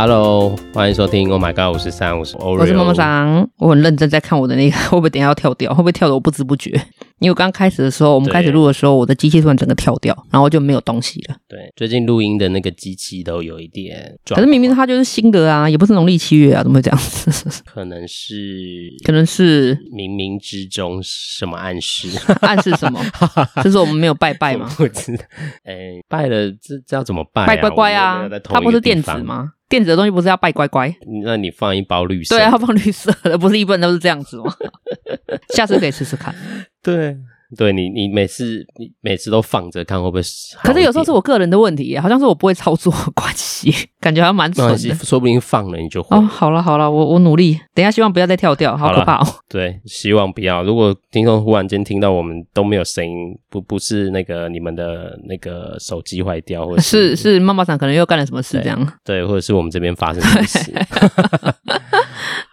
Hello，欢迎收听。Oh my god，我是三五，我是妈妈桑，我很认真在看我的那个，会不会等一下要跳掉？会不会跳的我不知不觉？因为刚开始的时候，我们开始录的时候，我的机器突然整个跳掉，然后就没有东西了。对，最近录音的那个机器都有一点，可是明明它就是新的啊，也不是农历七月啊，怎么会这样子？可能是，可能是冥冥之中什么暗示？暗示什么？就是我们没有拜拜吗？不知道，哎，拜了这这要怎么拜？拜乖乖啊！它不是电子吗？电子的东西不是要拜乖乖？那你放一包绿色？对啊，要放绿色的，不是一般都是这样子吗？下次可以试试看。对。对你，你每次你每次都放着看会不会？可是有时候是我个人的问题，好像是我不会操作关系，感觉好像蛮蠢的。说不定放了你就会。哦，好了好了，我我努力，等一下希望不要再跳掉，好可怕哦。对，希望不要。如果听众忽然间听到我们都没有声音，不不是那个你们的那个手机坏掉，或者 是是，是妈妈桑可能又干了什么事这样对。对，或者是我们这边发生什么事。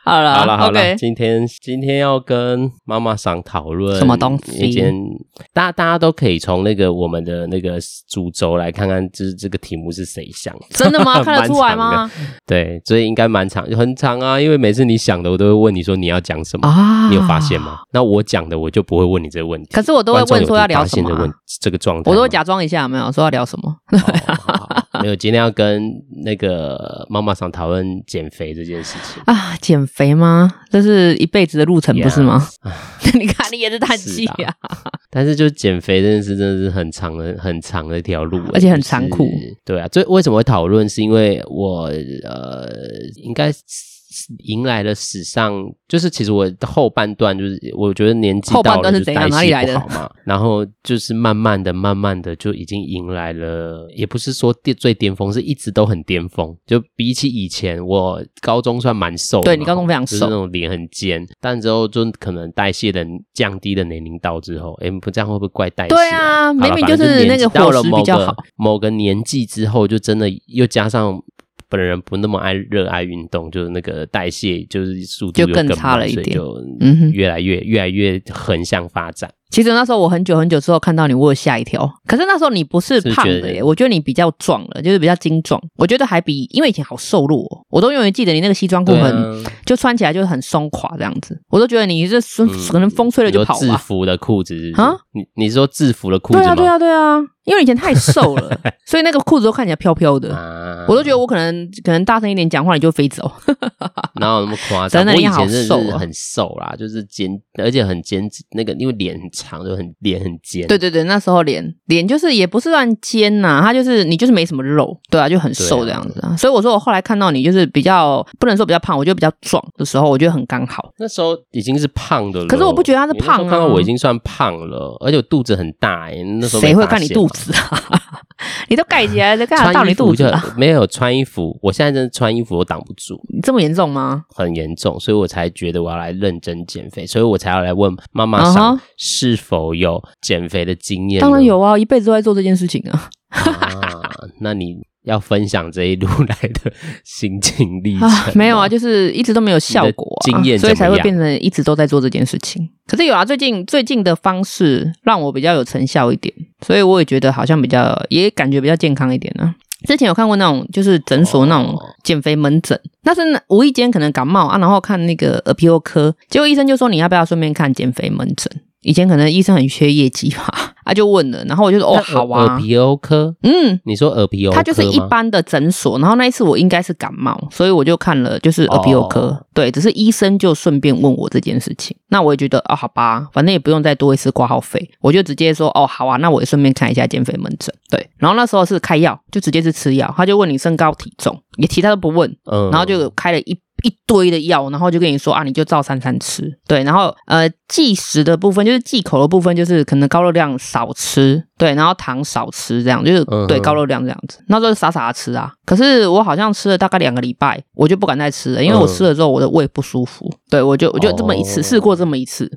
好了好了好了今天今天要跟妈妈桑讨论什么东西？一件大家大家都可以从那个我们的那个主轴来看看，就是这个题目是谁想的？真的吗？看得出来吗？对，所以应该蛮长，很长啊。因为每次你想的，我都会问你说你要讲什么啊？你有发现吗？那我讲的，我就不会问你这个问题。可是我都会问说要聊什么、啊？这个状态，我都会假装一下，有没有说要聊什么？有，今天要跟那个妈妈桑讨论减肥这件事情啊，减肥吗？这是一辈子的路程，不是吗. 你看，你也是叹气啊。但是，就减肥这件事，真的是很长的、很长的一条路，而且很残酷。就是、对啊，所以为什么会讨论？是因为我呃，应该。迎来了史上，就是其实我的后半段就是，我觉得年纪到了就代谢不好嘛，然后就是慢慢的、慢慢的就已经迎来了，也不是说巅最巅峰，是一直都很巅峰。就比起以前，我高中算蛮瘦的，对，你高中非常瘦，就是那种脸很尖，但之后就可能代谢的降低的年龄到之后，哎，不这样会不会怪代谢？对啊，明明就是那个伙食比较好，某个年纪之后就真的又加上。本人不那么爱热爱运动，就是那个代谢就是速度就更差了一点，就越来越、嗯、越来越横向发展。其实那时候我很久很久之后看到你，我有吓一跳。可是那时候你不是胖的耶，我觉得你比较壮了，就是比较精壮。我觉得还比因为以前好瘦弱，哦我都永远记得你那个西装裤很、啊、就穿起来就是很松垮这样子。我都觉得你是可能风吹了就跑吧。制服的裤子啊？你你是说制服的裤子吗？对啊对啊对啊，因为以前太瘦了，所以那个裤子都看起来飘飘的。我都觉得我可能可能大声一点讲话你就飞走。哪有那么夸张？真的你好瘦，很瘦啦，就是尖，而且很尖，那个因为脸很。长就很脸很尖，对对对，那时候脸脸就是也不是算尖呐、啊，他就是你就是没什么肉，对啊，就很瘦这样子啊。啊所以我说我后来看到你就是比较不能说比较胖，我觉得比较壮的时候，我觉得很刚好。那时候已经是胖的了，可是我不觉得他是胖啊。看到我已经算胖了，而且我肚子很大哎。那时候谁会看你肚子啊？你都盖起来了，干嘛到你肚子啊？没有穿衣服，我现在真的穿衣服都挡不住。你这么严重吗？很严重，所以我才觉得我要来认真减肥，所以我才要来问妈妈桑是否有减肥的经验。当然有啊，一辈子都在做这件事情啊。啊，那你要分享这一路来的心情历程、啊？没有啊，就是一直都没有效果、啊，经验，所以才会变成一直都在做这件事情。可是有啊，最近最近的方式让我比较有成效一点。所以我也觉得好像比较，也感觉比较健康一点呢、啊。之前有看过那种就是诊所那种减肥门诊，那是无意间可能感冒啊，然后看那个耳鼻喉科，结果医生就说，你要不要顺便看减肥门诊？以前可能医生很缺业绩吧。他、啊、就问了，然后我就说哦，好啊。耳鼻喉科，嗯，你说耳鼻喉，他就是一般的诊所。然后那一次我应该是感冒，所以我就看了，就是耳鼻喉科。哦、对，只是医生就顺便问我这件事情。那我也觉得哦，好吧，反正也不用再多一次挂号费，我就直接说哦，好啊，那我也顺便看一下减肥门诊。对，然后那时候是开药，就直接是吃药。他就问你身高体重，也其他都不问，嗯，然后就开了一。一堆的药，然后就跟你说啊，你就照三餐吃，对，然后呃，忌食的部分就是忌口的部分，就是可能高热量少吃，对，然后糖少吃，这样就是对高热量这样子，那时候傻傻的吃啊。可是我好像吃了大概两个礼拜，我就不敢再吃了，因为我吃了之后我的胃不舒服，对，我就我就这么一次试过这么一次。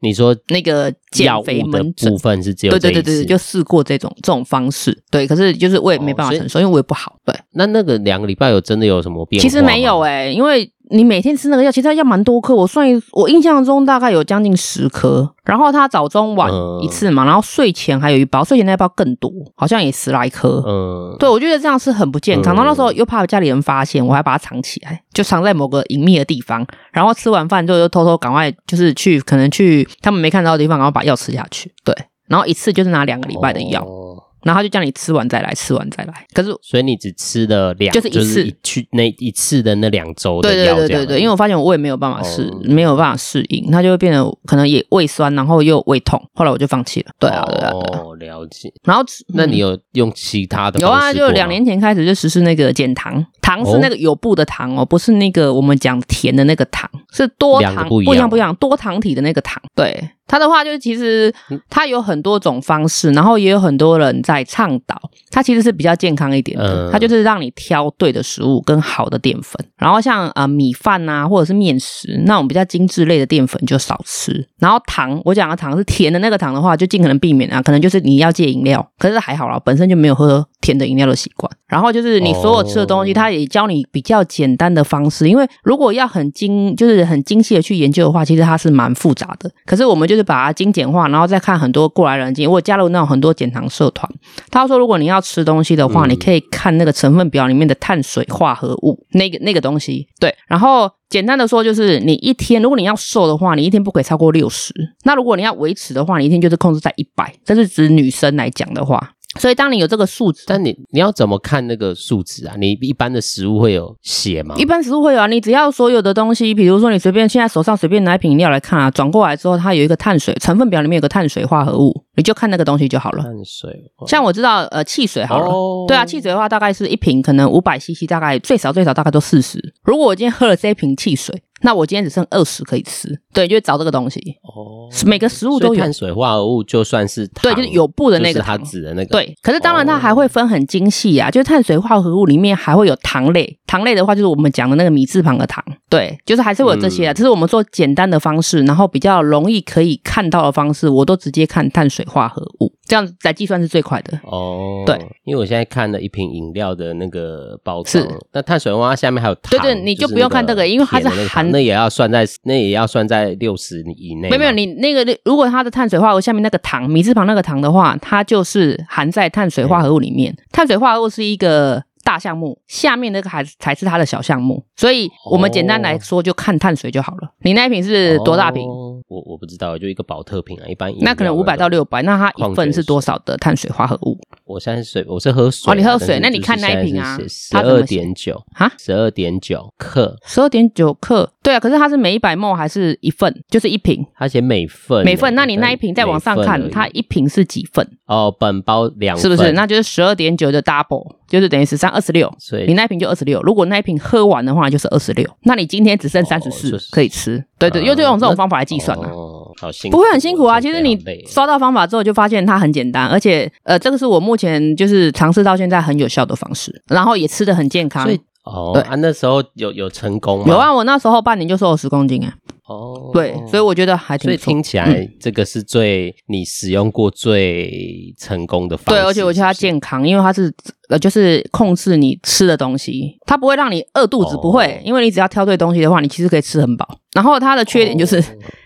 你说那个减肥门诊部分是只有？对对对对，就试过这种这种方式，对，可是就是我也没办法承受，哦、因为我也不好，对。那那个两个礼拜有真的有什么变化？其实没有诶、欸，因为。你每天吃那个药，其实药蛮多颗。我算一，我印象中大概有将近十颗。然后他早中晚一次嘛，嗯、然后睡前还有一包，睡前那包更多，好像也十来颗。嗯，对，我觉得这样是很不健康。嗯、然后那时候又怕家里人发现，我还把它藏起来，就藏在某个隐秘的地方。然后吃完饭之后又偷偷赶快，就是去可能去他们没看到的地方，然后把药吃下去。对，然后一次就是拿两个礼拜的药。哦然后他就叫你吃完再来，吃完再来。可是，所以你只吃了两，就是一次一去那一次的那两周的药。对对对对对，因为我发现我胃没有办法适，哦、没有办法适应，它就会变得可能也胃酸，然后又胃痛。后来我就放弃了。对啊，对啊，对啊。哦，了解。然后，那你有用其他的？有啊，就两年前开始就实施那个减糖，糖是那个有布的糖哦，不是那个我们讲甜的那个糖，是多糖，不一样不一样，多糖体的那个糖。对。它的话就是，其实他有很多种方式，然后也有很多人在倡导。它其实是比较健康一点的，它就是让你挑对的食物跟好的淀粉。然后像啊米饭啊，或者是面食那种比较精致类的淀粉就少吃。然后糖，我讲的糖是甜的那个糖的话，就尽可能避免啊。可能就是你要戒饮料，可是还好啦，本身就没有喝甜的饮料的习惯。然后就是你所有吃的东西，它也教你比较简单的方式。因为如果要很精，就是很精细的去研究的话，其实它是蛮复杂的。可是我们就。是把它精简化，然后再看很多过来人经验。我加入那种很多减糖社团，他说如果你要吃东西的话，嗯、你可以看那个成分表里面的碳水化合物，那个那个东西。对，然后简单的说就是，你一天如果你要瘦的话，你一天不可以超过六十。那如果你要维持的话，你一天就是控制在一百。这是指女生来讲的话。所以，当你有这个数值，但你你要怎么看那个数值啊？你一般的食物会有写吗？一般食物会有啊。你只要所有的东西，比如说你随便现在手上随便拿一瓶饮料来看啊，转过来之后，它有一个碳水成分表，里面有个碳水化合物，你就看那个东西就好了。碳水，像我知道，呃，汽水好了，哦、对啊，汽水的话大概是一瓶可能五百 CC，大概最少最少大概都四十。如果我今天喝了这一瓶汽水。那我今天只剩二十可以吃，对，就找这个东西。哦，每个食物都有碳水化合物，就算是糖对，就是有布的那个糖，它指的那个。对，可是当然它还会分很精细啊，就是碳水化合物里面还会有糖类，糖类的话就是我们讲的那个米字旁的糖。对，就是还是会有这些啊，这是我们做简单的方式，然后比较容易可以看到的方式，我都直接看碳水化合物。这样子来计算是最快的哦。对，因为我现在看了一瓶饮料的那个包装，是那碳水化合物下面还有糖，对对，你就不用看这个，因为它是含，那也要算在，那也要算在六十以内。没有没有，你那个如果它的碳水化合物下面那个糖，米字旁那个糖的话，它就是含在碳水化合物里面。嗯、碳水化合物是一个大项目，下面那个还才是它的小项目，所以我们简单来说就看碳水就好了。你那一瓶是多大瓶？哦、我我不知道，就一个保特瓶啊，一般那可能五百到六百，那它一份是多少的碳水化合物？我现在是水，我是喝水。哦，你喝水，那你看那一瓶啊，十二点九啊，十二点九克，十二点九克。对啊，可是它是每一百 ml 还是一份？就是一瓶。它写每份，每份。那你那一瓶再往上看，它一瓶是几份？哦，本包两份，是不是？那就是十二点九的 double，就是等于十三二十六。所以你那一瓶就二十六。如果那一瓶喝完的话，就是二十六。那你今天只剩三十四可以吃。对对，用这种这种方法来计算啊。哦，好辛苦。不会很辛苦啊，其实你刷到方法之后就发现它很简单，而且呃，这个是我目前就是。尝试到现在很有效的方式，然后也吃的很健康。哦，对啊，那时候有有成功吗？有啊，我那时候半年就瘦了十公斤啊。哦，对，所以我觉得还挺。所以听起来这个是最、嗯、你使用过最成功的方式。对，而且我觉得它健康，因为它是呃，就是控制你吃的东西，它不会让你饿肚子，哦、不会，因为你只要挑对东西的话，你其实可以吃很饱。然后它的缺点就是。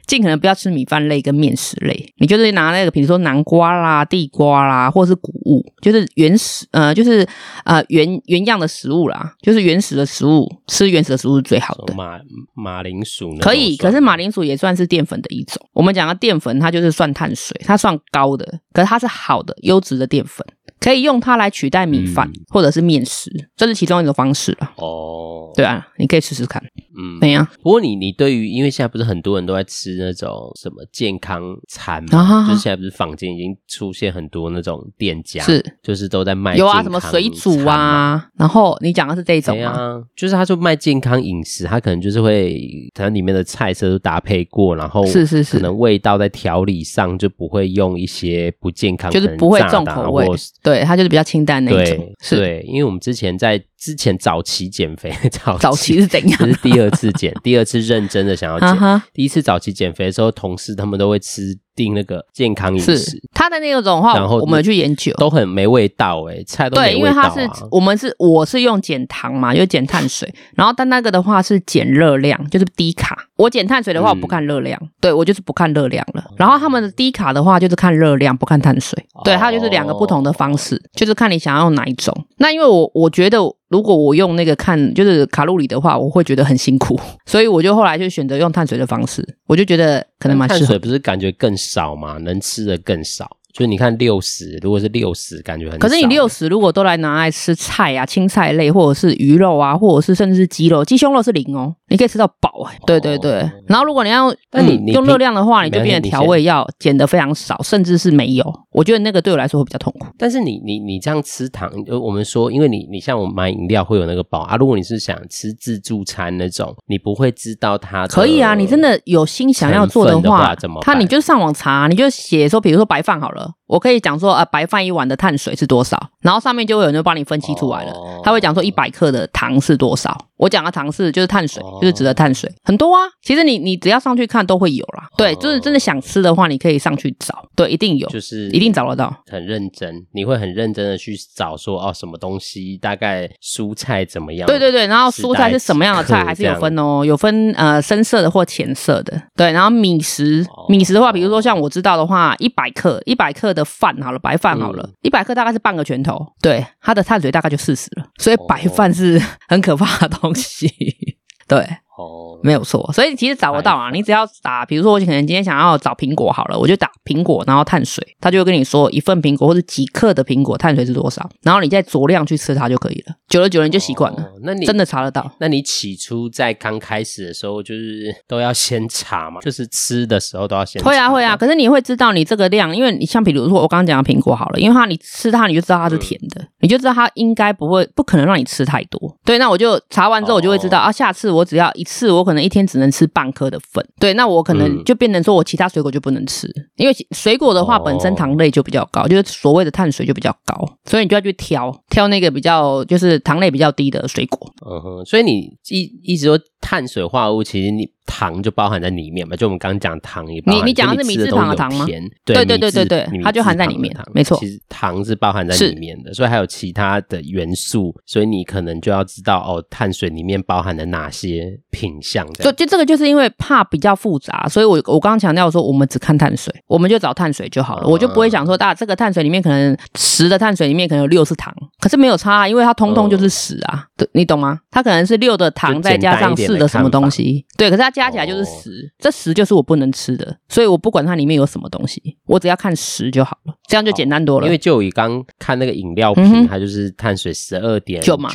哦尽可能不要吃米饭类跟面食类，你就是拿那个，比如说南瓜啦、地瓜啦，或者是谷物，就是原始呃，就是呃原原样的食物啦，就是原始的食物，吃原始的食物是最好的。马马铃薯可以，可是马铃薯也算是淀粉的一种。我们讲的淀粉，它就是算碳水，它算高的，可是它是好的优质的淀粉。可以用它来取代米饭、嗯、或者是面食，这是其中一种方式了。哦，对啊，你可以试试看。嗯，怎样？不过你你对于，因为现在不是很多人都在吃那种什么健康餐嘛，啊、就是现在不是坊间已经出现很多那种店家，是就是都在卖有啊，什么水煮啊。然后你讲的是这种吗？就是他说卖健康饮食，他可能就是会可能里面的菜色都搭配过，然后是是是，可能味道在调理上就不会用一些不健康，就是不会重口味。对，它就是比较清淡那种。对，因为我们之前在之前早期减肥，早期早期是怎样？这是第二次减，第二次认真的想要减。Uh huh. 第一次早期减肥的时候，同事他们都会吃。定那个健康饮食，他的那种的话，然后我们去研究都很没味道哎，菜都没味道。对，因为他是我们是我是用减糖嘛，又减碳水，然后但那个的话是减热量，就是低卡。我减碳水的话，我不看热量，对我就是不看热量了。然后他们的低卡的话，就是看热量，不看碳水。对，它就是两个不同的方式，就是看你想要用哪一种。那因为我我觉得。如果我用那个看就是卡路里的话，我会觉得很辛苦，所以我就后来就选择用碳水的方式，我就觉得可能蛮适合。碳水不是感觉更少吗？能吃的更少。就你看六十，如果是六十，感觉很。可是你六十如果都来拿来吃菜啊、青菜类，或者是鱼肉啊，或者是甚至是鸡肉、鸡胸肉是零哦，你可以吃到饱哎。对对对。哦、然后如果你要，那你、用热量的话，你就变成调味要减的非常少，甚至是没有。我觉得那个对我来说会比较痛苦。但是你你你这样吃糖，我们说，因为你你像我买饮料会有那个饱啊。如果你是想吃自助餐那种，你不会知道它可以啊。你真的有心想要做的话，的话怎么？他你就上网查，你就写说，比如说白饭好了。了。我可以讲说，呃，白饭一碗的碳水是多少，然后上面就会有人帮你分析出来了。他会讲说一百克的糖是多少。我讲的糖是就是碳水，就是指的碳水很多啊。其实你你只要上去看都会有啦。对，就是真的想吃的话，你可以上去找，对，一定有，就是一定找得到。很认真，你会很认真的去找说哦，什么东西大概蔬菜怎么样？对对对，然后蔬菜是什么样的菜还是有分哦，有分呃深色的或浅色的。对，然后米食米食的话，比如说像我知道的话，一百克一百克的饭好了，白饭好了，一百克大概是半个拳头，对，它的碳水大概就四十了，所以白饭是很可怕的东西，对。哦，没有错，所以其实找得到啊。你只要打，比如说我可能今天想要找苹果好了，我就打苹果，然后碳水，他就会跟你说一份苹果或者几克的苹果碳水是多少，然后你再酌量去吃它就可以了。久了久了你就习惯了。哦，那你真的查得到？那你起初在刚开始的时候，就是都要先查嘛，就是吃的时候都要先查。会啊会啊，可是你会知道你这个量，因为你像比如说我刚刚讲的苹果好了，因为它你吃它你就知道它是甜的，嗯、你就知道它应该不会不可能让你吃太多。对，那我就查完之后我就会知道、哦、啊，下次我只要一次我可能一天。只能吃半颗的粉，对，那我可能就变成说我其他水果就不能吃，嗯、因为水果的话本身糖类就比较高，哦、就是所谓的碳水就比较高，所以你就要去挑挑那个比较就是糖类比较低的水果。嗯哼，所以你一一直说碳水化合物，其实你。糖就包含在里面嘛，就我们刚刚讲糖也包含。你你讲的是米字旁的糖吗？对对对对对，它就含在里面，没错。其实糖是包含在里面的，所以还有其他的元素，所以你可能就要知道哦，碳水里面包含了哪些品项。就就这个就是因为怕比较复杂，所以我我刚刚强调说，我们只看碳水，我们就找碳水就好了，我就不会想说，大这个碳水里面可能十的碳水里面可能有六是糖，可是没有差，啊因为它通通就是十啊，对，你懂吗？它可能是六的糖再加上四的什么东西，对，可是它加起来就是十。这十就是我不能吃的，所以我不管它里面有什么东西，我只要看十就好了，这样就简单多了。因为就以刚看那个饮料瓶，它就是碳水十二点九嘛，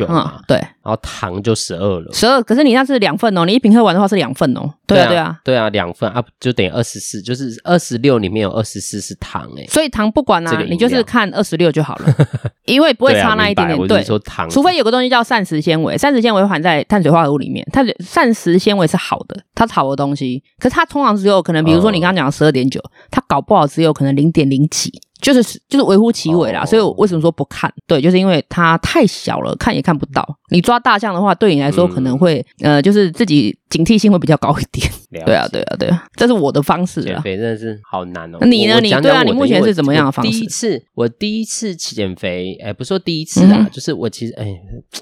对，然后糖就十二了，十二。可是你那是两份哦，你一瓶喝完的话是两份哦，对啊，对啊，对啊，两份啊，就等于二十四，就是二十六里面有二十四是糖哎，所以糖不管啊，你就是看二十六就好了，因为不会差那一点点。对，除非有个东西叫膳食纤维，膳食纤维含在碳水化合物里面，碳水膳食纤维是好的，它是好的东西。可是它通常只有可能，比如说你刚刚讲的十二点九，它搞不好只有可能零点零几。就是就是微乎其微啦，oh. 所以我为什么说不看？对，就是因为它太小了，看也看不到。你抓大象的话，对你来说可能会、嗯、呃，就是自己警惕性会比较高一点。对啊，对啊，对啊，这是我的方式啊。减肥真的是好难哦。你呢？你对啊，你目前是怎么样的方式？第一次，我第一次减肥，哎，不是说第一次啊，嗯、就是我其实，哎，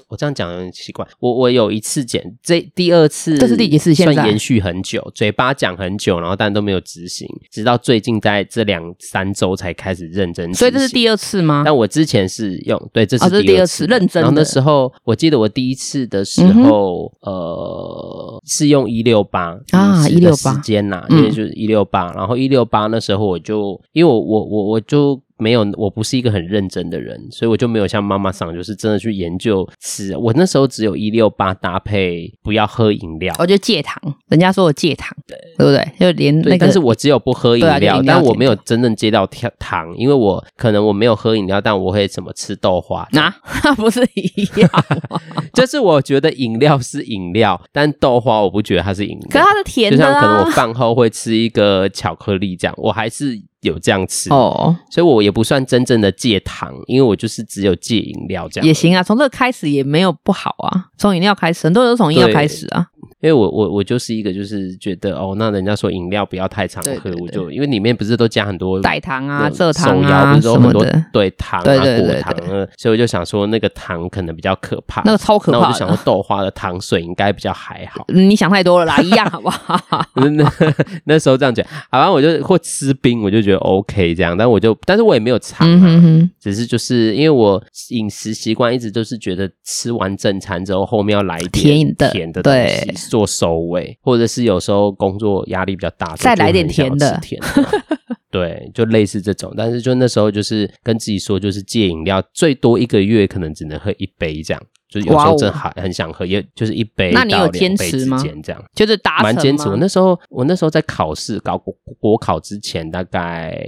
我这样讲有点奇怪。我我有一次减，这第二次这是第几次？现在算延续很久，嘴巴讲很久，然后但都没有执行，直到最近在这两三周才开始。认真，所以这是第二次吗？但我之前是用，对，这是第二次，认真。然后那时候，我记得我第一次的时候，嗯、呃，是用一六八啊，一六八时间呐，因为就是一六八。然后一六八那时候我就，因为我我我我就。没有，我不是一个很认真的人，所以我就没有像妈妈桑，就是真的去研究吃。我那时候只有一六八搭配不要喝饮料，我就戒糖。人家说我戒糖，对，对不对？就连那个，但是我只有不喝饮料，啊、但我没有真正戒到糖，因为我可能我没有喝饮料，但我会怎么吃豆花？那 那不是一样？就是我觉得饮料是饮料，但豆花我不觉得它是饮料，可是它是甜的啊。就像可能我饭后会吃一个巧克力这样，我还是。有这样吃哦，所以我也不算真正的戒糖，因为我就是只有戒饮料这样。也行啊，从这个开始也没有不好啊，从饮料开始，很多人都从饮料开始啊。因为我我我就是一个就是觉得哦，那人家说饮料不要太常喝，对对对，我就因为里面不是都加很多代糖啊、蔗糖啊什么的，对糖啊、果糖啊，所以我就想说那个糖可能比较可怕，那个超可怕。那我就想说豆花的糖水应该比较还好。你想太多了啦，一样好不好？那 那时候这样讲，好吧，我就会吃冰，我就觉得 OK 这样，但我就但是我也没有尝啊，嗯、只是就是因为我饮食习惯一直都是觉得吃完正餐之后后面要来一点甜的甜的东西做收尾。或者是有时候工作压力比较大，再来点甜的，甜的对，就类似这种。但是就那时候就是跟自己说，就是戒饮料，最多一个月可能只能喝一杯这样。就是有时候真的很很想喝，也就是一杯到两杯之间这样，就是达蛮坚持。我那时候我那时候在考试搞国国考之前，大概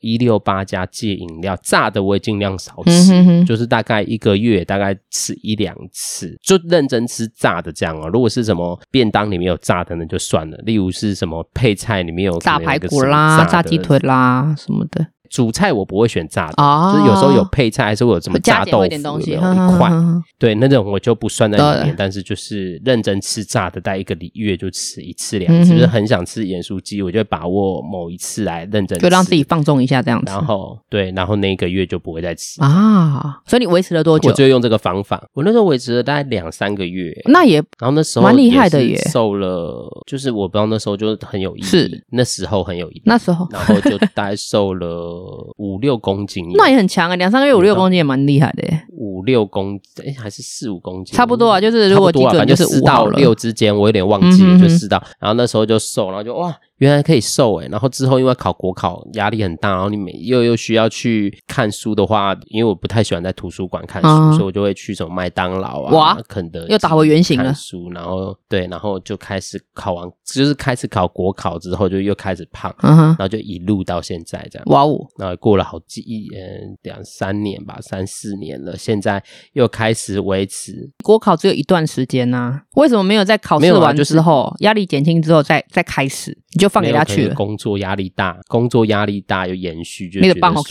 一六八加戒饮料，炸的我也尽量少吃，嗯、哼哼就是大概一个月大概吃一两次，就认真吃炸的这样哦。如果是什么便当里面有炸的那就算了，例如是什么配菜里面有炸排骨啦、炸鸡腿啦什么的。主菜我不会选炸的，哦、就是有时候有配菜，还是会有什么炸豆腐的东西有一 块，对，那种我就不算在里面。但是就是认真吃炸的，待一个礼月就吃一次两次，嗯、就是很想吃盐酥鸡，我就会把握某一次来认真吃，就让自己放纵一下这样子。然后对，然后那一个月就不会再吃啊。所以你维持了多久？我就用这个方法，我那时候维持了大概两三个月，那也然后那时候蛮厉害的耶，瘦了，就是我不知道那时候就很有意义，是那时候很有意义，那时候然后就大概瘦了五六。公斤，那也很强啊，两三个月五六公斤也蛮厉害的耶。五六公斤，哎，还是四五公斤，差不多啊。就是如果基准就是五到六之间，我有点忘记了，就四到。然后那时候就瘦，然后就哇。原来可以瘦诶，然后之后因为考国考压力很大，然后你每又又需要去看书的话，因为我不太喜欢在图书馆看书，嗯、所以我就会去什么麦当劳啊、哇肯德基，又打回原形了。书，然后对，然后就开始考完，就是开始考国考之后，就又开始胖，嗯、哼然后就一路到现在这样。哇哦，然后过了好几嗯两三年吧，三四年了，现在又开始维持。国考只有一段时间呐、啊，为什么没有在考试完之后，啊就是、压力减轻之后再再开始？你就放给他去了。工作压力大，工作压力大又延续，就觉得算了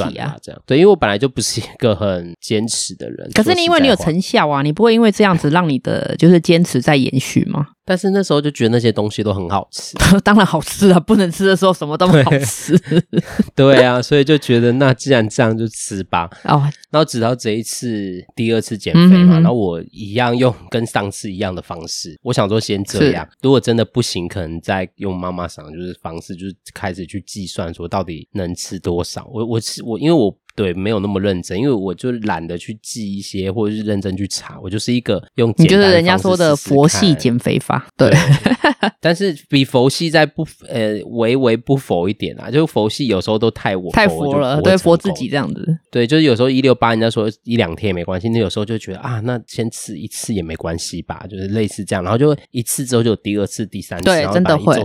这样。对，因为我本来就不是一个很坚持的人。可是你因为你有成效啊，你不会因为这样子让你的就是坚持在延续吗？但是那时候就觉得那些东西都很好吃，当然好吃啊！不能吃的时候什么都不好吃。对，对啊，所以就觉得那既然这样就吃吧。哦，然后直到这一次第二次减肥嘛，然后我一样用跟上次一样的方式，我想说先这样，如果真的不行，可能再用妈妈想就是方式，就是开始去计算说到底能吃多少。我我是我，因为我。对，没有那么认真，因为我就懒得去记一些，或者是认真去查。我就是一个用你就是人家说的佛系减肥法，对。对但是比佛系再不呃微微不佛一点啊，就佛系有时候都太我太佛了，对，佛自己这样子。对，就是有时候一六八，人家说一两天也没关系，那有时候就觉得啊，那先吃一次也没关系吧，就是类似这样，然后就一次之后就有第二次、第三次，对，真的会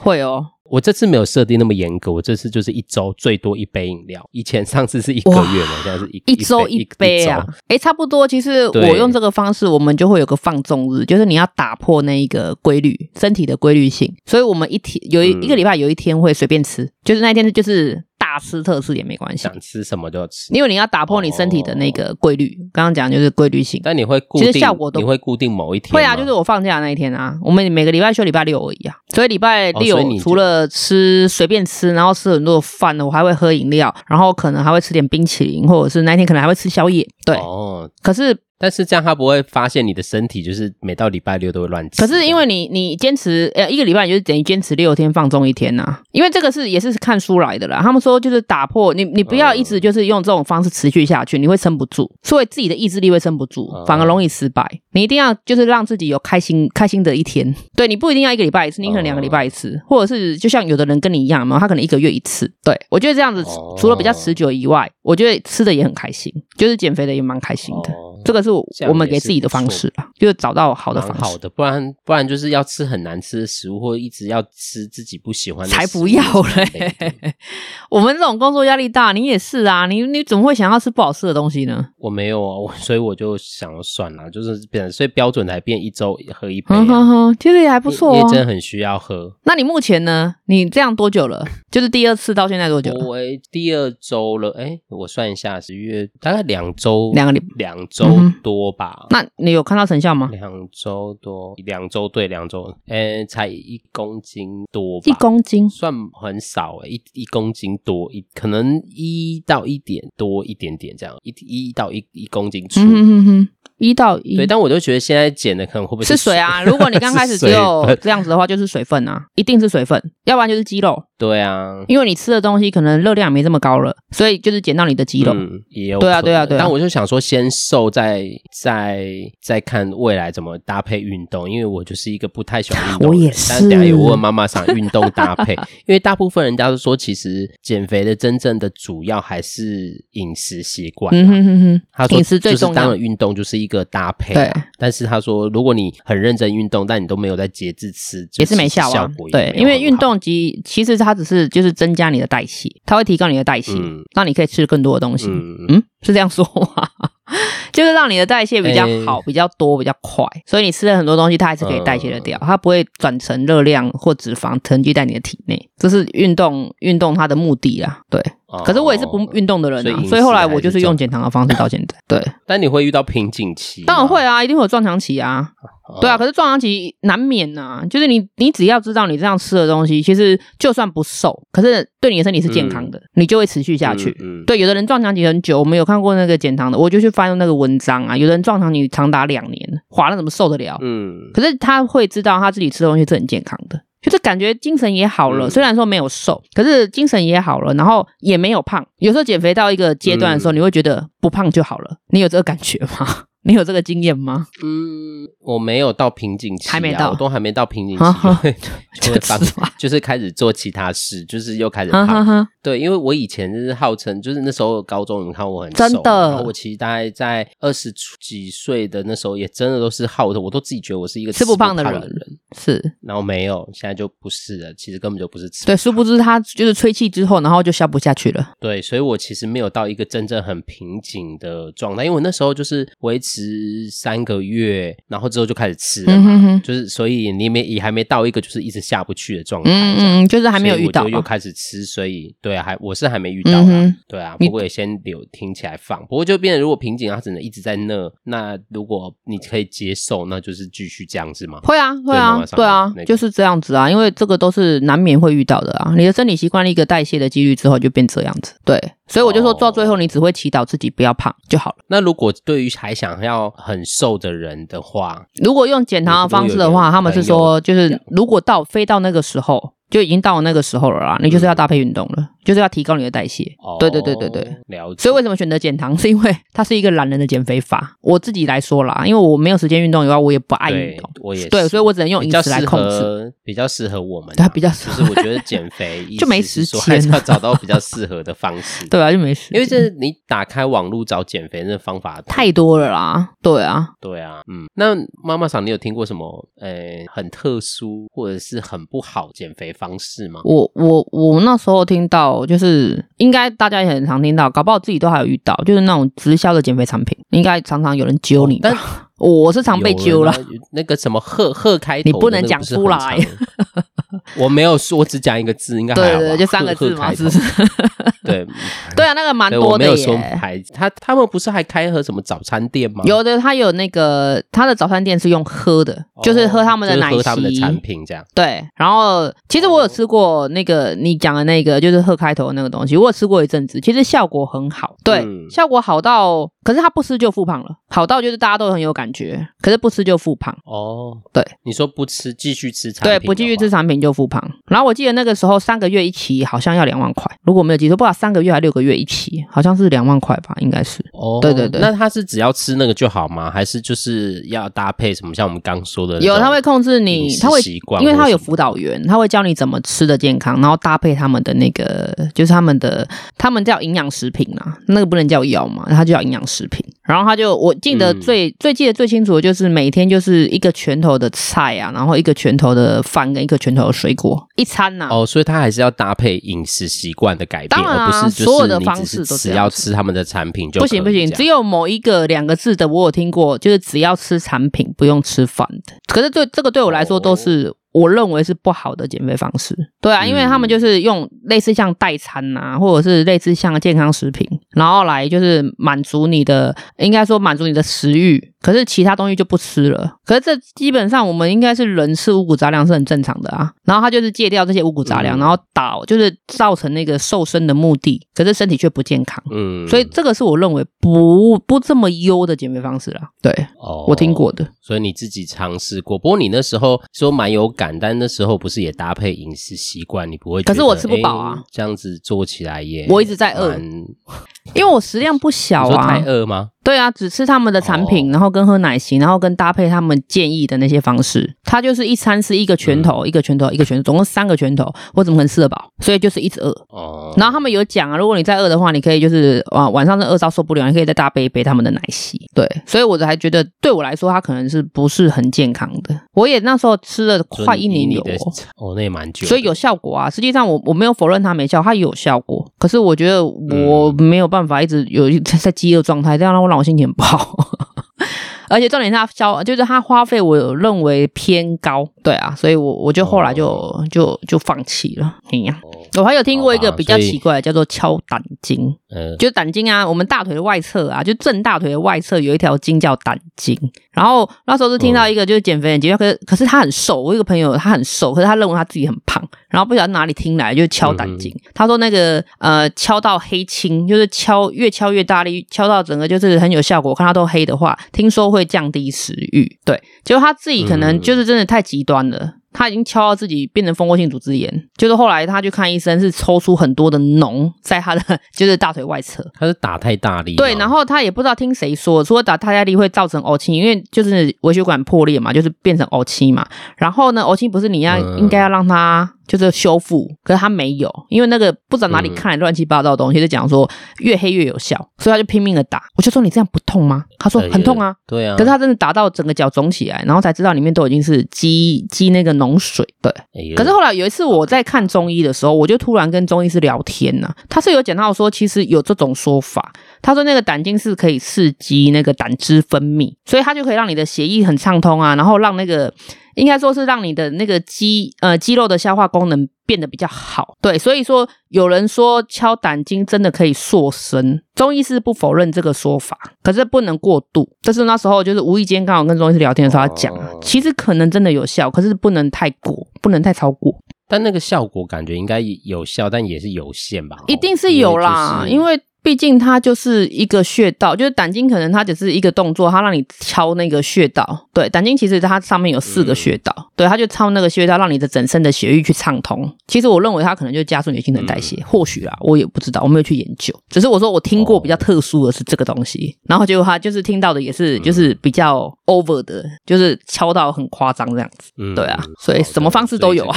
会哦。我这次没有设定那么严格，我这次就是一周最多一杯饮料。以前上次是一个月嘛，哇现在是一一周一杯啊。哎，差不多。其实我用这个方式，我们就会有个放纵日，就是你要打破那一个规律，身体的规律性。所以我们一天有一、嗯、一个礼拜有一天会随便吃，就是那一天就是。大吃特吃也没关系，想吃什么就吃，因为你要打破你身体的那个规律。刚刚讲就是规律性，但你会固定，其实效果都你会固定某一天。会啊，就是我放假那一天啊。我们每个礼拜休礼拜六而已啊，所以礼拜六除了吃随便吃，然后吃很多饭呢，我还会喝饮料，然后可能还会吃点冰淇淋，或者是那一天可能还会吃宵夜。对，哦，可是。但是这样他不会发现你的身体就是每到礼拜六都会乱吃。可是因为你你坚持呃一个礼拜，就是等于坚持六天放纵一天呐、啊。因为这个是也是看书来的啦。他们说就是打破你你不要一直就是用这种方式持续下去，你会撑不住，所以自己的意志力会撑不住，反而容易失败。你一定要就是让自己有开心开心的一天。对，你不一定要一个礼拜一次，你可能两个礼拜一次，或者是就像有的人跟你一样嘛，他可能一个月一次。对，我觉得这样子除了比较持久以外，我觉得吃的也很开心，就是减肥的也蛮开心的。这个是我们给自己的方式吧，就找到好的方式。好的，不然不然就是要吃很难吃的食物，或者一直要吃自己不喜欢的食物。才不要嘞！我们这种工作压力大，你也是啊，你你怎么会想要吃不好吃的东西呢？我没有啊，我所以我就想要算了，就是变，所以标准才变一周喝一杯，啊。嗯哼哼，其实也还不错，啊，也真的很需要喝。那你目前呢？你这样多久了？就是第二次到现在多久？我第二周了，哎，我算一下，十月大概两周，两个礼两周多吧，嗯。那你有看到成效吗？两周多，两周对，两周，哎，才一公斤多吧，一公斤算很少欸，一一公斤多一，可能一到一点多一点点这样，一一到一一公斤出。嗯哼哼一到一对，但我就觉得现在减的可能会不会是水啊？如果你刚开始只有 这样子的话，就是水分啊，一定是水分，要不然就是肌肉。对啊，因为你吃的东西可能热量没这么高了，所以就是减到你的肌肉。嗯，也有。对啊，对啊，对啊。但我就想说，先瘦再再再看未来怎么搭配运动，因为我就是一个不太喜欢运动。我也是。但等下有问妈妈想运动搭配，因为大部分人家都说，其实减肥的真正的主要还是饮食习惯。嗯哼哼哼。他说，饮食最重要。就是当然运动就是一个搭配。对。但是他说，如果你很认真运动，但你都没有在节制吃，也是没效果。对，因为运动及其实它只是就是增加你的代谢，它会提高你的代谢，嗯、让你可以吃更多的东西。嗯，嗯，是这样说吗？就是让你的代谢比较好，欸、比较多，比较快，所以你吃了很多东西，它还是可以代谢得掉，嗯、它不会转成热量或脂肪囤积在你的体内。这是运动运动它的目的啊，对。哦、可是我也是不运动的人啊，所以，所以后来我就是用减糖的方式到现在。对，但你会遇到瓶颈期？当然会啊，一定会有撞墙期啊。对啊，可是撞墙期难免呐、啊。就是你，你只要知道你这样吃的东西，其实就算不瘦，可是对你的身体是健康的，嗯、你就会持续下去。嗯嗯、对，有的人撞墙期很久，我们有看过那个减糖的，我就去翻那个文章啊。有的人撞墙期长达两年，哇，那怎么受得了？嗯，可是他会知道他自己吃的东西是很健康的，就是感觉精神也好了。嗯、虽然说没有瘦，可是精神也好了，然后也没有胖。有时候减肥到一个阶段的时候，嗯、你会觉得不胖就好了。你有这个感觉吗？你有这个经验吗？嗯，我没有到瓶颈期、啊，还没到，我都还没到瓶颈期，就会放就是开始做其他事，就是又开始胖。哈哈对，因为我以前就是号称，就是那时候高中，你看我很瘦，真的。然后我其实大概在二十几岁的那时候，也真的都是号称，我都自己觉得我是一个吃不胖的人，是。然后没有，现在就不是了，其实根本就不是吃。对，殊不知他就是吹气之后，然后就消不下去了。对，所以我其实没有到一个真正很瓶颈的状态，因为我那时候就是维持。三个月，然后之后就开始吃了嘛，嗯、哼哼就是所以你没也还没到一个就是一直下不去的状态，嗯嗯，就是还没有遇到，我就又开始吃，所以对啊，还我是还没遇到啊，嗯、对啊，不过也先留听起来放，不过就变成如果瓶颈它只能一直在那，那如果你可以接受，那就是继续这样子吗？会啊，会啊，对啊，就是这样子啊，因为这个都是难免会遇到的啊，你的生理习惯了一个代谢的几率之后，就变这样子，对。所以我就说，到最后你只会祈祷自己不要胖就好了。那如果对于还想要很瘦的人的话，如果用减糖的方式的话，他们是说，就是如果到飞到那个时候。就已经到了那个时候了啦，你就是要搭配运动了，嗯、就是要提高你的代谢。哦，对对对对对，了解。所以为什么选择减糖？是因为它是一个懒人的减肥法。我自己来说啦，因为我没有时间运动以外，我也不爱运动。我也是对，所以我只能用饮食来控制，比较适合我们。它比较适合，就是我觉得减肥 就没时间，还是要找到比较适合的方式。对啊，就没时间。因为这你打开网络找减肥的方法太多了啦。对啊，对啊，嗯。那妈妈桑，你有听过什么呃很特殊或者是很不好减肥方式吗？我。我我那时候听到，就是应该大家也很常听到，搞不好自己都还有遇到，就是那种直销的减肥产品，应该常常有人揪你。但我是常被揪了。那个什么贺贺开头，你不能讲出来。我没有说，我只讲一个字，应该？对对，就三个字嘛，是不是？对 对啊，那个蛮多的耶。我没有说牌子，他他们不是还开喝什么早餐店吗？有的，他有那个他的早餐店是用喝的，就是喝他们的奶昔，喝他们的产品这样。对，然后其实我有吃过那个你讲的那个，就是喝开头的那个东西，我有吃过一阵子，其实效果很好，对，效果好到，可是他不吃就复胖了，好到就是大家都很有感觉，可是不吃就复胖。哦，对，你说不吃继续吃产品，对，不继续吃产品就复胖。然后我记得那个时候三个月一期好像要两万块，如果没有记错，不知道三个月还六个月一期，好像是两万块吧，应该是。哦，对对对。那他是只要吃那个就好吗？还是就是要搭配什么？像我们刚说的，有他会控制你，他会习惯因为他有辅导员，他会教你怎么吃的健康，然后搭配他们的那个，就是他们的他们叫营养食品啊，那个不能叫药嘛，他就叫营养食品。然后他就我记得最、嗯、最记得最清楚的就是每天就是一个拳头的菜啊，然后一个拳头的饭跟一个拳头的水果一餐呐、啊。哦，所以他还是要搭配饮食习惯的改变，当然啊、而不是所有的方式都只要吃他们的产品就不行不行，只有某一个两个字的我有听过，就是只要吃产品不用吃饭的。可是对这个对我来说都是。哦我认为是不好的减肥方式，对啊，因为他们就是用类似像代餐呐、啊，或者是类似像健康食品，然后来就是满足你的，应该说满足你的食欲。可是其他东西就不吃了。可是这基本上我们应该是人吃五谷杂粮是很正常的啊。然后他就是戒掉这些五谷杂粮，嗯、然后导就是造成那个瘦身的目的，可是身体却不健康。嗯，所以这个是我认为不不这么优的减肥方式啦。对，哦，我听过的。所以你自己尝试过，不过你那时候说蛮有感，但那时候不是也搭配饮食习惯，你不会觉得？可是我吃不饱啊，这样子做起来也我一直在饿，因为我食量不小啊。太饿吗？对啊，只吃他们的产品，然后跟喝奶昔，然后跟搭配他们建议的那些方式，他就是一餐是一个拳头，嗯、一个拳头，一个拳头，总共三个拳头，我怎么可能吃得饱？所以就是一直饿。哦。然后他们有讲啊，如果你再饿的话，你可以就是啊晚上是饿到受不了，你可以再搭配一杯他们的奶昔。对，所以我还觉得对我来说，它可能是不是很健康的。我也那时候吃了快一年有哦，那也蛮久。所以有效果啊，实际上我我没有否认它没效，它有效果。可是我觉得我没有办法一直有在饥饿状态，这样让我让我心情不好。而且重点是它消，就是他花费，我有认为偏高，对啊，所以我我就后来就、哦、就就放弃了。哎呀，我还有听过一个比较奇怪的，叫做敲胆经，嗯，就胆经啊，我们大腿的外侧啊，就正大腿的外侧有一条经叫胆经。然后那时候是听到一个就是减肥很急，可是可是他很瘦，我一个朋友他很瘦，可是他认为他自己很胖，然后不晓得哪里听来就敲胆经，嗯、他说那个呃敲到黑青，就是敲越敲越大力，敲到整个就是很有效果，看他都黑的话，听说会降低食欲，对，结果他自己可能就是真的太极端了。嗯他已经敲到自己变成蜂窝性组织炎，就是后来他去看医生，是抽出很多的脓在他的 就是大腿外侧。他是打太大力，对，然后他也不知道听谁说，说打太大力会造成怄气，因为就是微血管破裂嘛，就是变成怄气嘛。然后呢，怄气不是你要、嗯、应该要让他。就是修复，可是他没有，因为那个不知道哪里看乱七八糟的东西，就讲说越黑越有效，所以他就拼命的打。我就说你这样不痛吗？他说很痛啊，对啊。可是他真的打到整个脚肿起来，然后才知道里面都已经是积积那个脓水。对，可是后来有一次我在看中医的时候，我就突然跟中医师聊天呐，他是有讲到说其实有这种说法，他说那个胆经是可以刺激那个胆汁分泌，所以它就可以让你的血液很畅通啊，然后让那个。应该说是让你的那个肌呃肌肉的消化功能变得比较好，对，所以说有人说敲胆经真的可以塑身，中医师不否认这个说法，可是不能过度。这是那时候就是无意间刚好跟中医师聊天的时候他讲，其实可能真的有效，可是不能太过，不能太超过。但那个效果感觉应该有效，但也是有限吧？一定是有啦，因为。毕竟它就是一个穴道，就是胆经，可能它只是一个动作，它让你敲那个穴道。对，胆经其实它上面有四个穴道，嗯、对，它就敲那个穴道，让你的整身的血液去畅通。其实我认为它可能就加速你的新陈代谢，嗯、或许啊，我也不知道，我没有去研究。只是我说我听过比较特殊的是这个东西，哦、然后结果他就是听到的也是就是比较 over 的，就是敲到很夸张这样子。嗯，对啊，所以什么方式都有啊。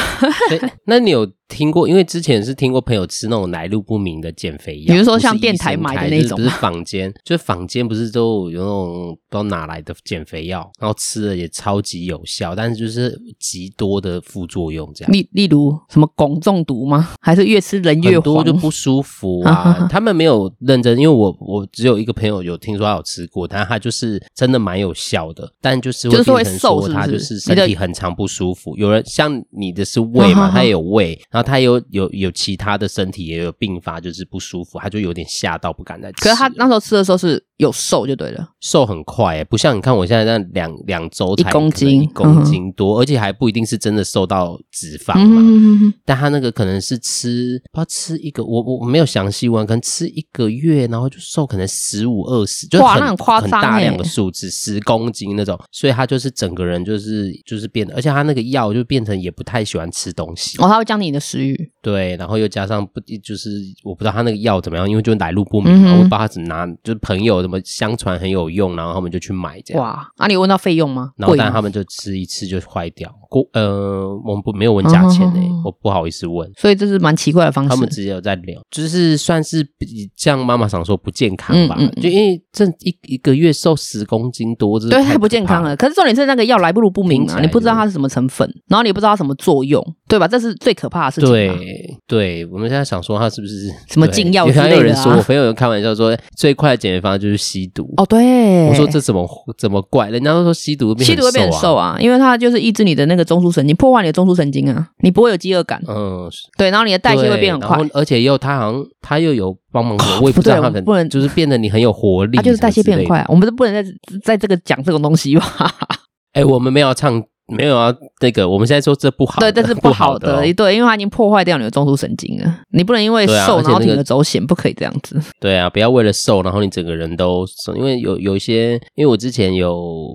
那你有？听过，因为之前是听过朋友吃那种来路不明的减肥药，比如说像电台买的那种，不是坊间，就是坊间不是都有那种不知道哪来的减肥药，然后吃了也超级有效，但是就是极多的副作用这样。例例如什么汞中毒吗？还是越吃人越多就不舒服啊？他们没有认真，因为我我只有一个朋友有听说他有吃过，但他就是真的蛮有效的，但就是会变成说他就是身体很长不舒服。有人像你的是胃嘛，他也有胃。然后他有有有其他的身体也有并发，就是不舒服，他就有点吓到，不敢再吃。可是他那时候吃的时候是有瘦就对了，瘦很快，不像你看我现在那两两周才一公斤一公斤多，嗯、而且还不一定是真的瘦到脂肪嘛。嗯、但他那个可能是吃，不知道吃一个，我我没有详细问，可能吃一个月，然后就瘦可能十五二十，就很很大量的数字，十公斤那种，所以他就是整个人就是就是变得，而且他那个药就变成也不太喜欢吃东西，哦，他会将你的食欲。对，然后又加上不就是我不知道他那个药怎么样，因为就来路不明我不知道他只拿就是朋友什么相传很有用，然后他们就去买这样。哇，啊你问到费用吗？然后但他们就吃一次就坏掉，过呃，我们不没有问价钱呢、欸哦，我不好意思问，所以这是蛮奇怪的方式。他们直接有在聊，就是算是比像妈妈想说不健康吧，嗯嗯、就因为这一一个月瘦十公斤多，这对太不健康了。可是重点是那个药来路不明啊，你不知道它是什么成分，然后你不知道它什么作用，对吧？这是最可怕的事情。对，对，我们现在想说它是不是 什么禁药之类的、啊？有人说，我朋友有开玩笑说，最快的减肥方法就是吸毒。哦，对，我说这怎么怎么怪？人家都说吸毒、啊、吸毒会变瘦啊，因为它就是抑制你的那个中枢神经，破坏你的中枢神经啊，你不会有饥饿感。嗯，对，然后你的代谢会变很快，而且又它好像它又有帮忙，我也不知道它能不能 就是变得你很有活力，它就是代谢变很快。我们都不能在在这个讲这种东西吧？哎、欸，我们没有唱。没有啊，那个我们现在说这不好，对，这是不好的，好的哦、对，因为它已经破坏掉你的中枢神经了。你不能因为瘦、啊那个、然后铤而走险，不可以这样子。对啊，不要为了瘦，然后你整个人都瘦。因为有有一些，因为我之前有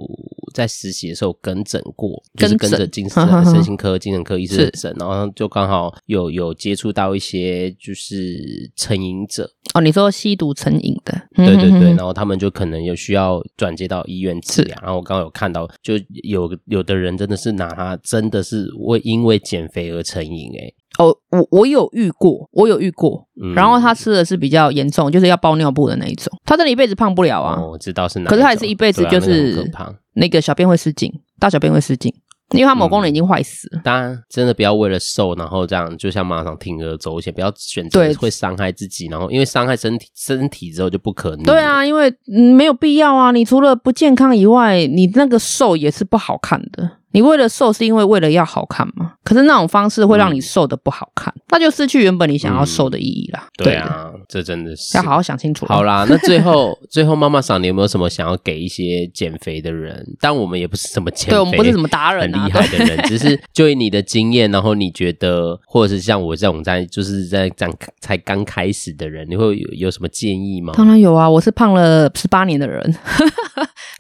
在实习的时候跟诊过，就是跟着精神 身心科、精神科医生诊，然后就刚好有有接触到一些就是成瘾者。哦，你说吸毒成瘾的，对对对，然后他们就可能有需要转接到医院治疗。然后我刚刚有看到，就有有的人。真的是拿它，真的是会因为减肥而成瘾哎！哦，我我有遇过，我有遇过，嗯、然后他吃的是比较严重，就是要包尿布的那一种，他真的一辈子胖不了啊！哦、我知道是哪，可是他也是一辈子就是那个小便会失禁，大小便会失禁。因为他某功能已经坏死了。嗯，当然，真的不要为了瘦，然后这样就像马上铤而走险，不要选择会伤害自己，然后因为伤害身体身体之后就不可能。对啊，因为没有必要啊！你除了不健康以外，你那个瘦也是不好看的。你为了瘦是因为为了要好看吗？可是那种方式会让你瘦的不好看，嗯，那就失去原本你想要瘦的意义啦。嗯、对啊，这真的是要好好想清楚。好啦，那 最后最后妈妈桑，你有没有什么想要给一些减肥的人？但我们也不是什么减肥，对我们不是什么达人，啊，很厉害的人，只是就以你的经验，然后你觉得，或者是像我这种在就是在这样才刚开始的人，你会有有什么建议吗？当然有啊，我是胖了十八年的人。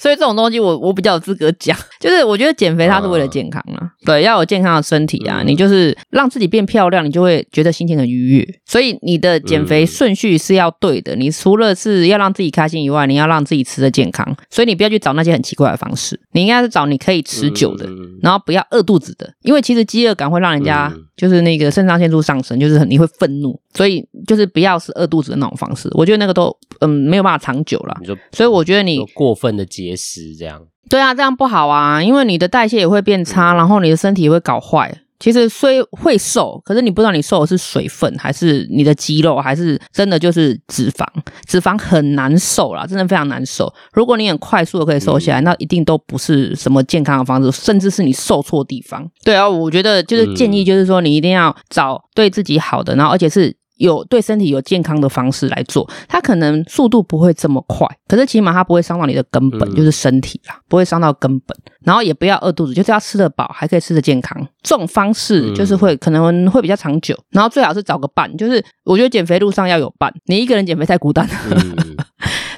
所以这种东西我我比较有资格讲，就是我觉得减肥它是为了健康啊，对，要有健康的身体啊，你就是让自己变漂亮，你就会觉得心情很愉悦。所以你的减肥顺序是要对的，你除了是要让自己开心以外，你要让自己吃的健康。所以你不要去找那些很奇怪的方式，你应该是找你可以持久的，然后不要饿肚子的，因为其实饥饿感会让人家就是那个肾上腺素上升，就是你会愤怒，所以就是不要是饿肚子的那种方式。我觉得那个都嗯没有办法长久了，所以我觉得你过分的。节食这样，对啊，这样不好啊，因为你的代谢也会变差，然后你的身体也会搞坏。其实虽会瘦，可是你不知道你瘦的是水分，还是你的肌肉，还是真的就是脂肪。脂肪很难瘦啦，真的非常难瘦。如果你很快速的可以瘦下来，那一定都不是什么健康的方式，甚至是你瘦错地方。对啊，我觉得就是建议，就是说你一定要找对自己好的，然后而且是。有对身体有健康的方式来做，它可能速度不会这么快，可是起码它不会伤到你的根本，嗯、就是身体啦，不会伤到根本。然后也不要饿肚子，就是要吃得饱，还可以吃得健康。这种方式就是会、嗯、可能会比较长久。然后最好是找个伴，就是我觉得减肥路上要有伴，你一个人减肥太孤单了。嗯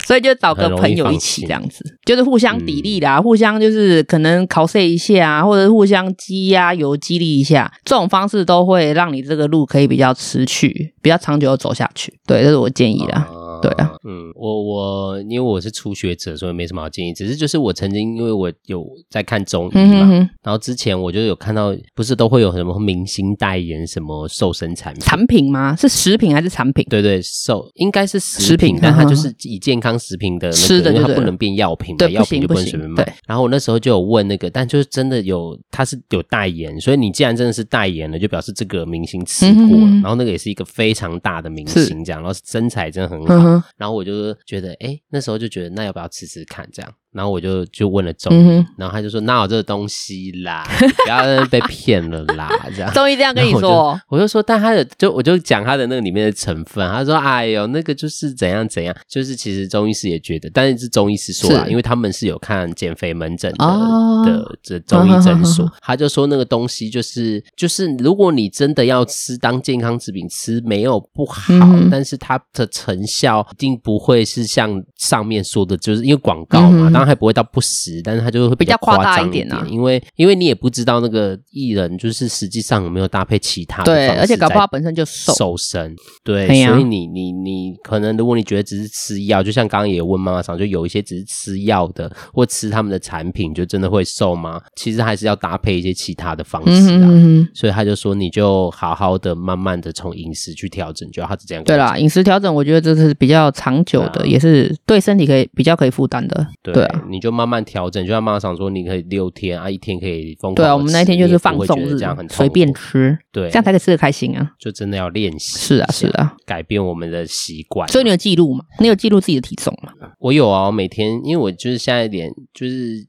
所以就找个朋友一起这样子，就是互相砥砺啦、嗯，互相就是可能考试一下，或者互相激压有激励一下，这种方式都会让你这个路可以比较持续、比较长久的走下去。对，这是我建议的。啊对啊，嗯，我我因为我是初学者，所以没什么好建议。只是就是我曾经因为我有在看中医嘛、嗯，然后之前我就有看到，不是都会有什么明星代言什么瘦身产品？产品吗？是食品还是产品？对对，瘦应该是食品，但它就是以健康食品的那个，吃的，因为它不能变药品，嘛，药品就不能随便买。然后我那时候就有问那个，但就是真的有，它是有代言，所以你既然真的是代言了，就表示这个明星吃过了。嗯、然后那个也是一个非常大的明星，这样，然后身材真的很好。嗯然后我就觉得，哎，那时候就觉得，那要不要吃吃看？这样。然后我就就问了中医、嗯，然后他就说哪有这个东西啦，不要被骗了啦，这样。中医这样跟你说，我就，我就说，但他的就我就讲他的那个里面的成分，他说，哎呦，那个就是怎样怎样，就是其实中医师也觉得，但是是中医师说啦，因为他们是有看减肥门诊的、哦、的这中医诊所、哦，他就说那个东西就是就是如果你真的要吃当健康食品吃，没有不好、嗯，但是它的成效一定不会是像上面说的，就是因为广告嘛，当、伤害不会到不实，但是他就会比较夸大一点啊。因为因为你也不知道那个艺人就是实际上有没有搭配其他的对，而且搞不好本身就瘦瘦身，对，所以你你你可能如果你觉得只是吃药，就像刚刚也问妈妈桑，就有一些只是吃药的或吃他们的产品，就真的会瘦吗？其实还是要搭配一些其他的方式啊。嗯、所以他就说，你就好好的慢慢的从饮食去调整，就他是这样。对啦，饮食调整，我觉得这是比较长久的，啊、也是对身体可以比较可以负担的。对，你就慢慢调整，就像妈妈想说，你可以六天啊，一天可以疯狂。对啊，我们那一天就是放纵日，这样很随便吃，对，这样才可以吃的开心啊。就真的要练习，是啊，是啊，改变我们的习惯。所以你有记录吗？你有记录自己的体重吗？我有啊，我每天因为我就是现在点就是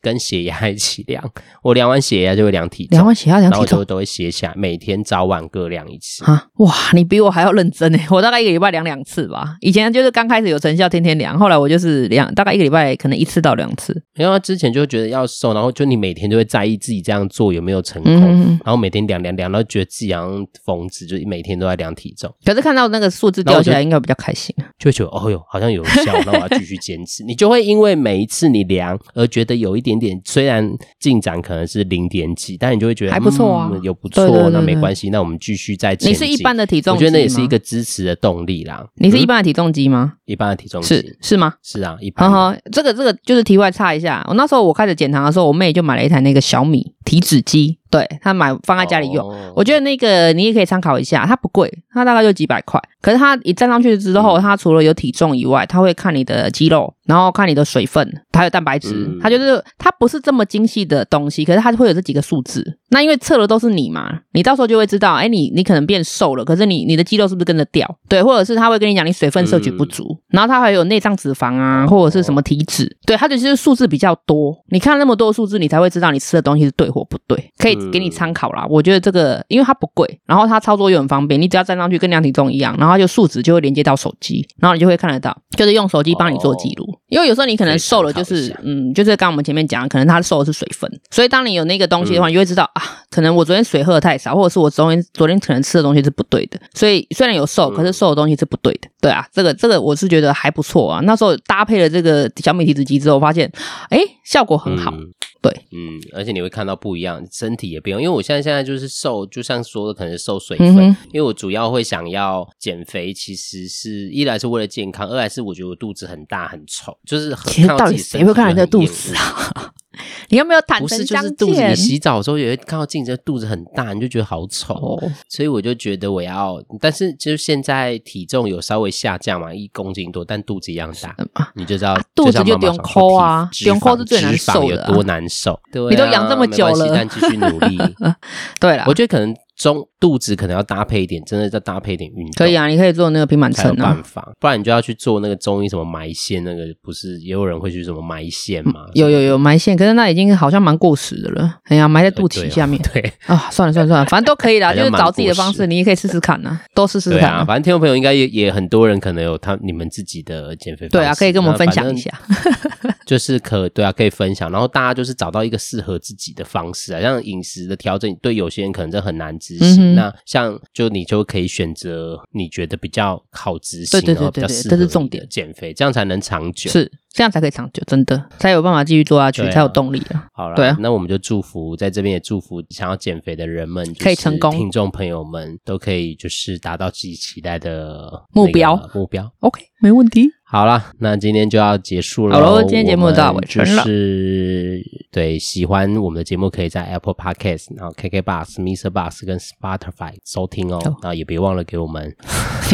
跟血压一起量，我量完血压就会量体重，量完血压量体重，然后就都会写下来，每天早晚各量一次。啊，哇，你比我还要认真诶！我大概一个礼拜量两次吧。以前就是刚开始有成效，天天量，后来我就是量大概一个礼拜可能一次到两次。因为之前就觉得要瘦，然后就你每天就会在意自己这样做有没有成功，嗯、然后每天量量量，然后觉得自己好像疯子，就每天都在量体重。可是看到那个数字掉下来，应该比较开心，就会觉得哦哟，好像有效，那我要继续坚持。你就会因为每一次你量而觉得有一点点，虽然进展可能是零点几，但你就会觉得还不错啊，有不错，那没关系，那我们继续再前进。你是一般的体重，我觉得那也是一个支持的动力啦。你是一般的体重机吗？一般的体重机是是吗？是啊，一般。这个这个就是题外插一下，我那时候我开始减糖的时候，我妹就买了一台那个小米体脂机。对，他买放在家里用，哦、我觉得那个你也可以参考一下，它不贵，它大概就几百块。可是它一站上去之后，它除了有体重以外，它会看你的肌肉，然后看你的水分，还有蛋白质。嗯、它就是它不是这么精细的东西，可是它会有这几个数字。那因为测的都是你嘛，你到时候就会知道，哎，你你可能变瘦了，可是你你的肌肉是不是跟着掉？对，或者是他会跟你讲你水分摄取不足，嗯、然后他还有内脏脂肪啊，或者是什么体脂，哦、对，他就是数字比较多。你看那么多数字，你才会知道你吃的东西是对或不对，可以给你参考啦。我觉得这个，因为它不贵，然后它操作又很方便，你只要站上去跟量体重一样，然后它就数值就会连接到手机，然后你就会看得到，就是用手机帮你做记录。哦、因为有时候你可能瘦了，就是嗯，就是刚我们前面讲，可能他瘦的是水分，所以当你有那个东西的话，你就会知道啊，可能我昨天水喝的太少，或者是我昨天昨天可能吃的东西是不对的，所以虽然有瘦，可是瘦的东西是不对的。对啊，这个这个我是觉得还不错啊。那时候搭配了这个小米体脂机之后，发现哎，效果很好。嗯对，嗯，而且你会看到不一样，身体也不用，因为我现在现在就是瘦，就像说的，可能是瘦水分，嗯、因为我主要会想要减肥，其实是一来是为了健康，二来是我觉得我肚子很大很丑，就是很看到自己身体，谁会看人家肚子啊？你有没有坦诚相见？不是，就是肚子。你洗澡的时候也会看到镜子，肚子很大，你就觉得好丑。哦、所以我就觉得我要，但是就现在体重有稍微下降嘛，一公斤多，但肚子一样大，吗你就知道、啊、肚子就不用抠啊，不用抠是最难受的、啊，有多难受。对啊、你都养这么久了，但继续努力。对了，我觉得可能。中肚子可能要搭配一点，真的要搭配一点运动。可以啊，你可以做那个平板撑啊。办法，不然你就要去做那个中医什么埋线，那个不是也有人会去什么埋线吗？有有有埋线，可是那已经好像蛮过时的了。哎呀，埋在肚脐下面。对啊，算了算了算了，反正都可以啦，就是找自己的方式，你也可以试试看呐，都试试看。对啊，反正听众朋友应该也也很多人可能有他你们自己的减肥方式。对啊，可以跟我们分享一下。就是可对啊，可以分享，然后大家就是找到一个适合自己的方式啊，像饮食的调整，对有些人可能真的很难执行那。像就你就可以选择你觉得比较好执行，然后比较适合的减肥，这样才能长久。是这样才可以长久，真的才有办法继续做下去，才有动力啊。好了，对啊，那我们就祝福在这边也祝福想要减肥的人们可以成功，听众朋友们都可以就是达到自己期待的目标目标。OK，没问题。好了，那今天就要结束了。好了，今天节目到尾声了。就是对喜欢我们的节目，可以在 Apple Podcast、然后 KK Bus、Mr. Bus 跟 Spotify 收听哦。然后也别忘了给我们，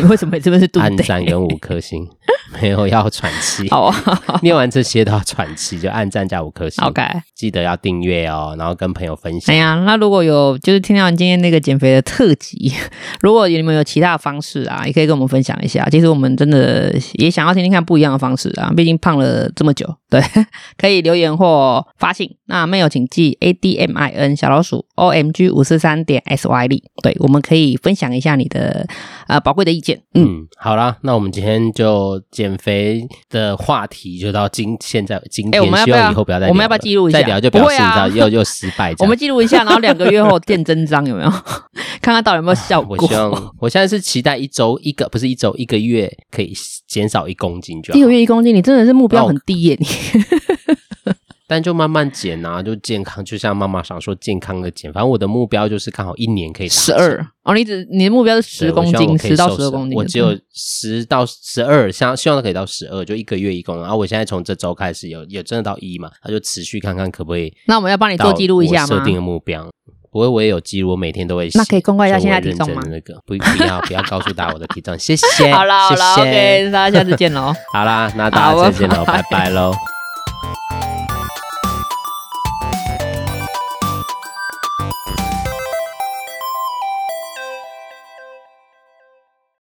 你为什么这边是按赞跟 五颗星？没有要喘气。好啊，念完这些都要喘气，就按赞加五颗星。OK，记得要订阅哦，然后跟朋友分享。哎呀，那如果有就是听到你今天那个减肥的特辑，如果你们有其他的方式啊，也可以跟我们分享一下。其实我们真的也想要听听。看不一样的方式啊，毕竟胖了这么久，对，可以留言或发信。那没有，请记 A D M I N 小老鼠 O M G 五四三点 S Y D。对，我们可以分享一下你的呃宝贵的意见。嗯，嗯，好啦，那我们今天就减肥的话题就到今现在今天，欸、我们要不要希望以后不要再，我们要不要记录一下？再聊就表示你知道又又失败。我们记录一下，然后两个月后见真章有没有？看看到底有没有效果。我希望，我现在是期待一周一个，不是一周一个月可以减少一公斤就好。一个月一公斤，你真的是目标很低耶！你。但就慢慢减啊，就健康，就像妈妈想说健康的减。反正我的目标就是刚好一年可以十二哦，你只你的目标是十公斤，十到十二公斤。我只有十到十二，希希望它可以到十二，就一个月一公斤。然后我现在从这周开始有有真的到一嘛，那就持续看看可不可以。那我们要帮你做记录一下吗？设定的目标，不过，我也有记录，我每天都会。那可以公告一下现在体重吗？那个不不要不要告诉大家我的体重，谢谢。好 了好啦，OK，大家下次见喽。好啦，那大家再见喽，拜拜喽。